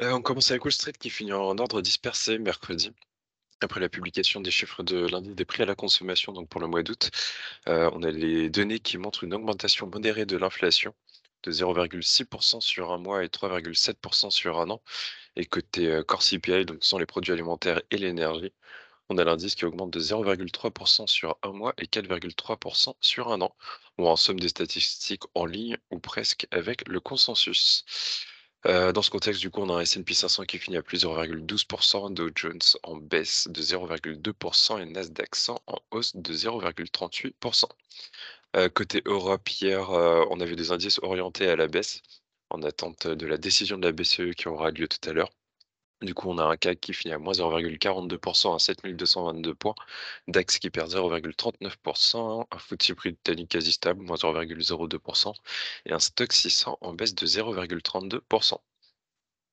Heu, on commence avec Wall Street qui finit en ordre dispersé mercredi, après la publication des chiffres de l'indice des prix à la consommation, donc pour le mois d'août. Heu, on a les données qui montrent une augmentation modérée de l'inflation de 0,6% sur un mois et 3,7% sur un an et côté, heu, core CPI, donc sont les produits alimentaires et l'énergie, on a l'indice qui augmente de 0,3% sur un mois et 4,3% sur un an, ou en somme des statistiques en ligne ou presque avec le consensus. Heu, dans ce contexte, du coup, on a un S&P 500 qui finit à plus 0,12% Dow Jones en baisse de 0,2% et Nasdaq 100 en hausse de 0,38 Heu, côté Europe, hier, heu, on avait des indices orientés à la baisse, en attente de la décision de la BCE qui aura lieu tout à l'heure. Du coup, on a un CAC qui finit à moins 0,42% à 7 222 points, DAX qui perd 0,39% un FTSE britannique quasi stable, moins 0,02% et un Stoxx 600 en baisse de 0,32%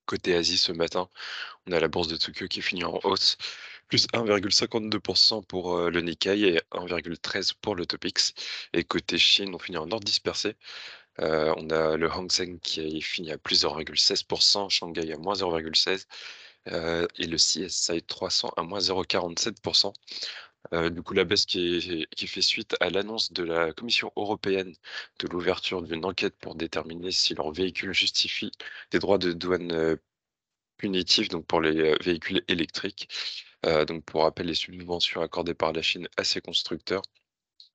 Côté Asie ce matin, on a la bourse de Tokyo qui finit en hausse, plus 1,52% pour, heu, le Nikkei et 1,13 pour le Topix et côté Chine, on finit en ordre dispersé. Heu, on a le Hang Seng qui finit à plus 0,16% Shanghai à moins 0,16 heu et le CSI 300 à moins 0,47 Heu, du coup, la baisse qui est fait suite à l'annonce de la Commission européenne de l'ouverture d'une enquête pour déterminer si leur véhicule justifie des droits de douane, punitifs, donc pour les, véhicules électriques. Donc pour rappel, les subventions accordées par la Chine à ces constructeurs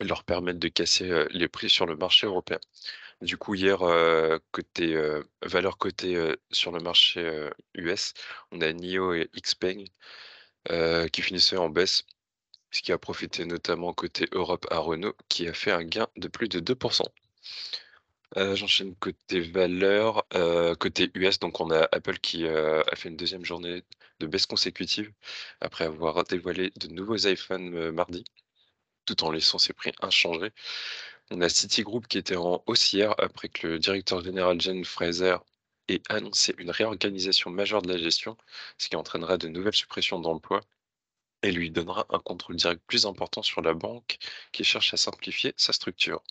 leur permettent de casser, les prix sur le marché européen. Du coup, hier, côté, cotées, heu, sur le marché, US, on a NIO et XPeng, qui finissaient en baisse. Ce qui a profité notamment côté Europe à Renault, qui a fait un gain de plus de 2 Heu, j'enchaîne côté valeurs, heu, côté US, donc on a Apple qui, a fait une deuxième journée de baisse consécutive après avoir dévoilé de nouveaux iPhones, mardi, tout en laissant ses prix inchangés. On a Citigroup qui était en hausse hier après que le directeur général Jen Fraser ait annoncé une réorganisation majeure de la gestion, ce qui entraînera de nouvelles suppressions d'emplois et lui donnera un contrôle direct plus important sur la banque qui cherche à simplifier sa structure.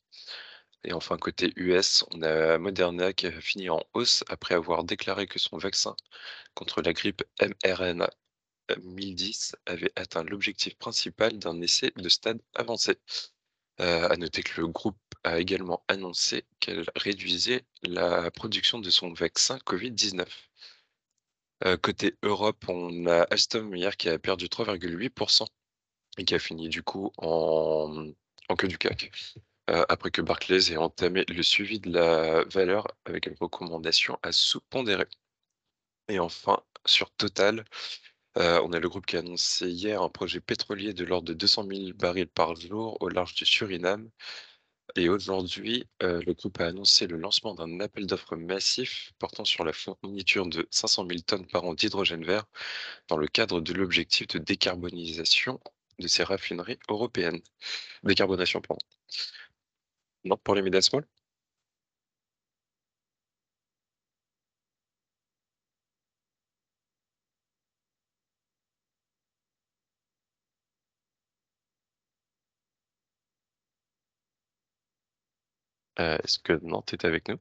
Et enfin, côté US, on a Moderna qui a fini en hausse après avoir déclaré que son vaccin contre la grippe mRNA 1010 avait atteint l'objectif principal d'un essai de stade avancé. Euh, à noter que le groupe a également annoncé qu'elle réduisait la production de son vaccin Covid-19. Euh, côté Europe, on a Alstom hier qui a perdu 3,8% et qui a fini du coup en, queue du CAC. Euh, après que Barclays ait entamé le suivi de la valeur avec une recommandation à sous-pondérer. Et enfin, sur Total, euh, on a le groupe qui a annoncé hier un projet pétrolier de l'ordre de 200 000 barils par jour au large du Suriname. Et aujourd'hui, euh, le groupe a annoncé le lancement d'un appel d'offres massif portant sur la fourniture de 500 000 tonnes par an d'hydrogène vert dans le cadre de l'objectif de décarbonisation de ces raffineries européennes. Décarbonation, pardon. Non, pour les médias Euh, est-ce que Nantes est avec nous?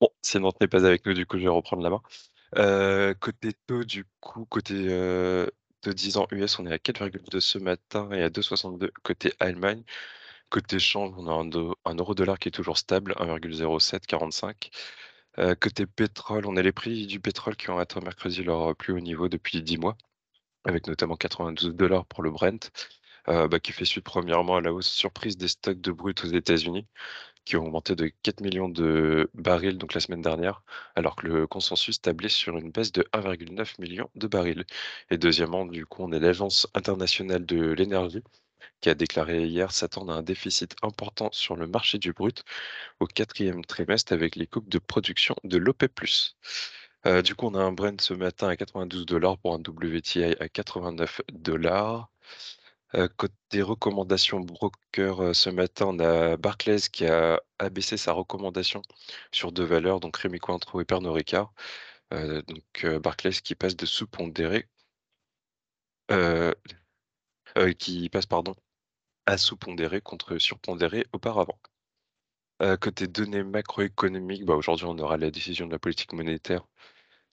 Bon, si Nantes n'est pas avec nous, du coup, je vais reprendre la main. Heu, côté taux, du coup, côté, heu, taux 10 ans US, on est à 4,2 ce matin et à 2,62 côté Allemagne. Côté change, on a un do un euro-dollar qui est toujours stable, 1,0745. Heu, côté pétrole, on a les prix du pétrole qui ont atteint mercredi leur plus haut niveau depuis 10 mois, avec notamment 92 pour le Brent, heu, bah, qui fait suite premièrement à la hausse surprise des stocks de brut aux États-Unis. qui ont augmenté de 4 millions de barils donc la semaine dernière, alors que le consensus tablait sur une baisse de 1,9 million de barils. Et deuxièmement, du coup, on est l'Agence internationale de l'énergie qui a déclaré hier s'attendre à un déficit important sur le marché du brut au quatrième trimestre avec les coupes de production de l'OPEP+. Euh, du coup, on a un Brent ce matin à 92 dollars pour un WTI à 89 dollars. Heu, côté recommandations broker, heu, ce matin, on a Barclays qui a abaissé sa recommandation sur 2 valeurs, donc Rémy Cointreau et Pernod Ricard. Euh, donc Barclays qui passe de sous-pondéré euh, euh, qui passe pardon, à sous-pondéré contre surpondéré auparavant. côté données macroéconomiques, bah, aujourd'hui on aura la décision de la politique monétaire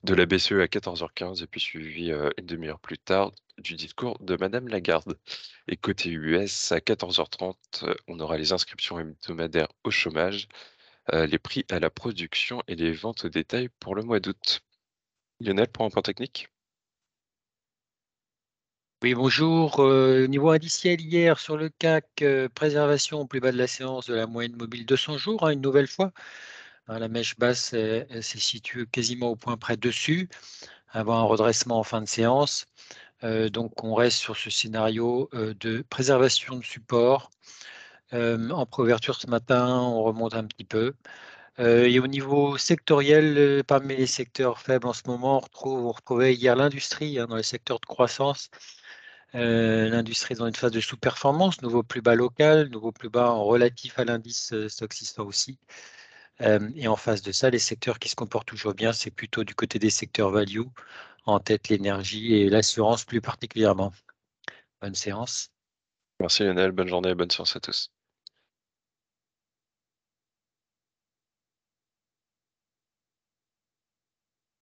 de la BCE à 14h15 et puis suivi une demi-heure plus tard du discours de Madame Lagarde. Et côté US, à 14h30, on aura les inscriptions hebdomadaires au chômage, les prix à la production et les ventes au détail pour le mois d'août. Lionel, pour un point technique? Oui, bonjour. Euh, niveau indiciel, hier sur le CAC, euh, préservation au plus bas de la séance de la moyenne mobile 200 jours, hein, une nouvelle fois. Hein, la mèche basse s'est située quasiment au point près dessus, avant un redressement en fin de séance. Euh, donc, on reste sur ce scénario de préservation de support. en préouverture ce matin, on remonte un petit peu. Et au niveau sectoriel, parmi les secteurs faibles en ce moment, on retrouvait hier l'industrie hein, dans les secteurs de croissance euh, l'industrie dans une phase de sous-performance, nouveau plus bas local, nouveau plus bas en relatif à l'indice euh, Stock aussi. Euh, et en face de ça, les secteurs qui se comportent toujours bien, c'est plutôt du côté des secteurs value, en tête l'énergie et l'assurance plus particulièrement. Bonne séance. Merci Lionel, bonne journée et bonne séance à tous.